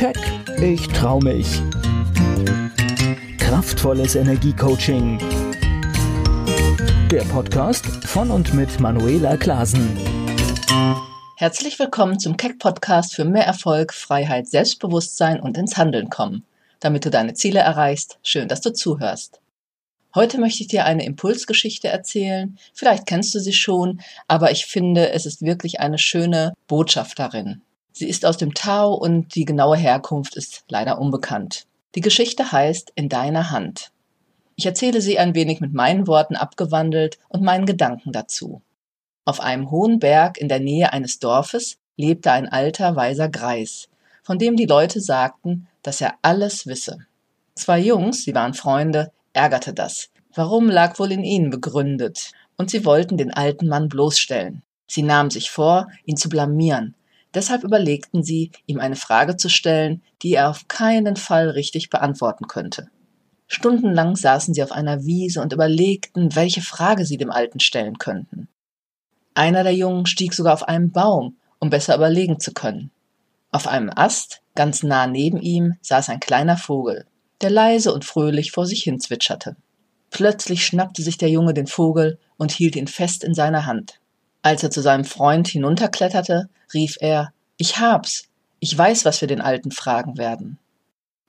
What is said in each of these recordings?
Keck, ich trau mich. Kraftvolles Energiecoaching. Der Podcast von und mit Manuela Klasen. Herzlich willkommen zum Keck Podcast für mehr Erfolg, Freiheit, Selbstbewusstsein und ins Handeln kommen. Damit du deine Ziele erreichst, schön, dass du zuhörst. Heute möchte ich dir eine Impulsgeschichte erzählen. Vielleicht kennst du sie schon, aber ich finde, es ist wirklich eine schöne Botschaft darin. Sie ist aus dem Tao und die genaue Herkunft ist leider unbekannt. Die Geschichte heißt In deiner Hand. Ich erzähle sie ein wenig mit meinen Worten abgewandelt und meinen Gedanken dazu. Auf einem hohen Berg in der Nähe eines Dorfes lebte ein alter, weiser Greis, von dem die Leute sagten, dass er alles wisse. Zwei Jungs, sie waren Freunde, ärgerte das. Warum lag wohl in ihnen begründet? Und sie wollten den alten Mann bloßstellen. Sie nahmen sich vor, ihn zu blamieren, Deshalb überlegten sie, ihm eine Frage zu stellen, die er auf keinen Fall richtig beantworten könnte. Stundenlang saßen sie auf einer Wiese und überlegten, welche Frage sie dem Alten stellen könnten. Einer der Jungen stieg sogar auf einen Baum, um besser überlegen zu können. Auf einem Ast, ganz nah neben ihm, saß ein kleiner Vogel, der leise und fröhlich vor sich hin zwitscherte. Plötzlich schnappte sich der Junge den Vogel und hielt ihn fest in seiner Hand. Als er zu seinem Freund hinunterkletterte, rief er Ich hab's. Ich weiß, was wir den Alten fragen werden.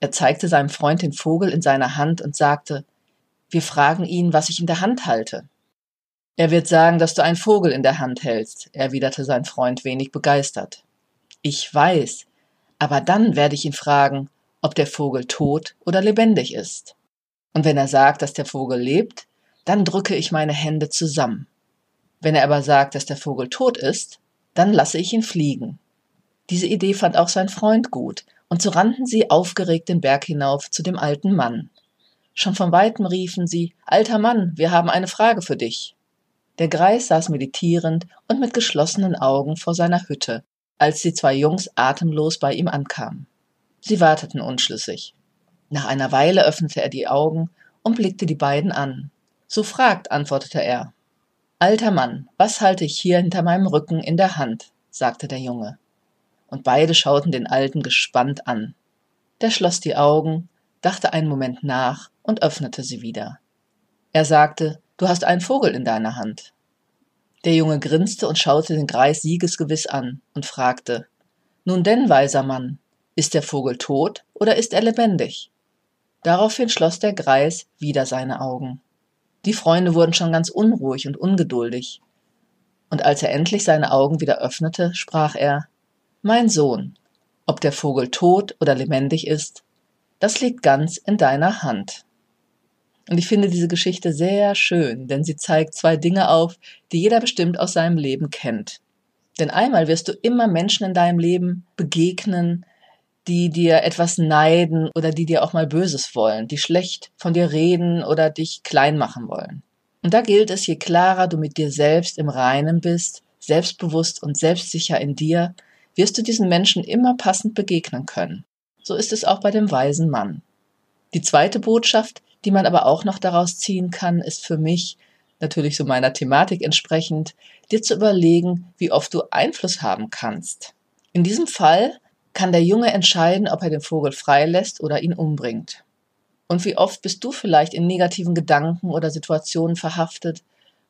Er zeigte seinem Freund den Vogel in seiner Hand und sagte Wir fragen ihn, was ich in der Hand halte. Er wird sagen, dass du einen Vogel in der Hand hältst, erwiderte sein Freund wenig begeistert. Ich weiß, aber dann werde ich ihn fragen, ob der Vogel tot oder lebendig ist. Und wenn er sagt, dass der Vogel lebt, dann drücke ich meine Hände zusammen. Wenn er aber sagt, dass der Vogel tot ist, dann lasse ich ihn fliegen. Diese Idee fand auch sein Freund gut, und so rannten sie aufgeregt den Berg hinauf zu dem alten Mann. Schon von weitem riefen sie Alter Mann, wir haben eine Frage für dich. Der Greis saß meditierend und mit geschlossenen Augen vor seiner Hütte, als die zwei Jungs atemlos bei ihm ankamen. Sie warteten unschlüssig. Nach einer Weile öffnete er die Augen und blickte die beiden an. So fragt, antwortete er. Alter Mann, was halte ich hier hinter meinem Rücken in der Hand? sagte der Junge. Und beide schauten den Alten gespannt an. Der schloss die Augen, dachte einen Moment nach und öffnete sie wieder. Er sagte, du hast einen Vogel in deiner Hand. Der Junge grinste und schaute den Greis siegesgewiss an und fragte, nun denn, weiser Mann, ist der Vogel tot oder ist er lebendig? Daraufhin schloss der Greis wieder seine Augen. Die Freunde wurden schon ganz unruhig und ungeduldig. Und als er endlich seine Augen wieder öffnete, sprach er Mein Sohn, ob der Vogel tot oder lebendig ist, das liegt ganz in deiner Hand. Und ich finde diese Geschichte sehr schön, denn sie zeigt zwei Dinge auf, die jeder bestimmt aus seinem Leben kennt. Denn einmal wirst du immer Menschen in deinem Leben begegnen, die dir etwas neiden oder die dir auch mal Böses wollen, die schlecht von dir reden oder dich klein machen wollen. Und da gilt es, je klarer du mit dir selbst im Reinen bist, selbstbewusst und selbstsicher in dir, wirst du diesen Menschen immer passend begegnen können. So ist es auch bei dem weisen Mann. Die zweite Botschaft, die man aber auch noch daraus ziehen kann, ist für mich, natürlich so meiner Thematik entsprechend, dir zu überlegen, wie oft du Einfluss haben kannst. In diesem Fall kann der Junge entscheiden, ob er den Vogel freilässt oder ihn umbringt. Und wie oft bist du vielleicht in negativen Gedanken oder Situationen verhaftet,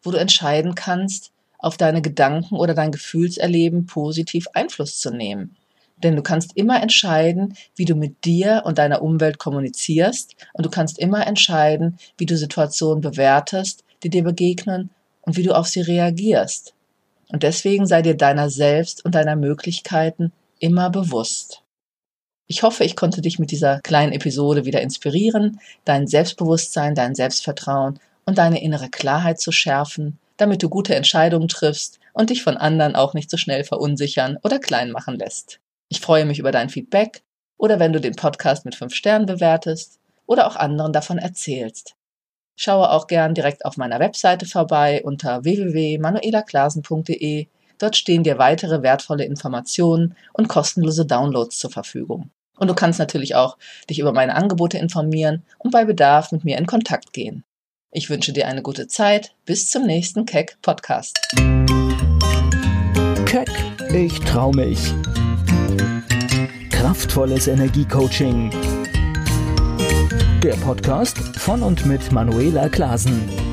wo du entscheiden kannst, auf deine Gedanken oder dein Gefühlserleben positiv Einfluss zu nehmen. Denn du kannst immer entscheiden, wie du mit dir und deiner Umwelt kommunizierst und du kannst immer entscheiden, wie du Situationen bewertest, die dir begegnen und wie du auf sie reagierst. Und deswegen sei dir deiner selbst und deiner Möglichkeiten immer bewusst. Ich hoffe, ich konnte dich mit dieser kleinen Episode wieder inspirieren, dein Selbstbewusstsein, dein Selbstvertrauen und deine innere Klarheit zu schärfen, damit du gute Entscheidungen triffst und dich von anderen auch nicht so schnell verunsichern oder klein machen lässt. Ich freue mich über dein Feedback oder wenn du den Podcast mit fünf Sternen bewertest oder auch anderen davon erzählst. Schaue auch gern direkt auf meiner Webseite vorbei unter www.manuelaklasen.de Dort stehen dir weitere wertvolle Informationen und kostenlose Downloads zur Verfügung. Und du kannst natürlich auch dich über meine Angebote informieren und bei Bedarf mit mir in Kontakt gehen. Ich wünsche dir eine gute Zeit. Bis zum nächsten Keck Podcast. Keck, ich trau mich Kraftvolles Energiecoaching. Der Podcast von und mit Manuela Klasen.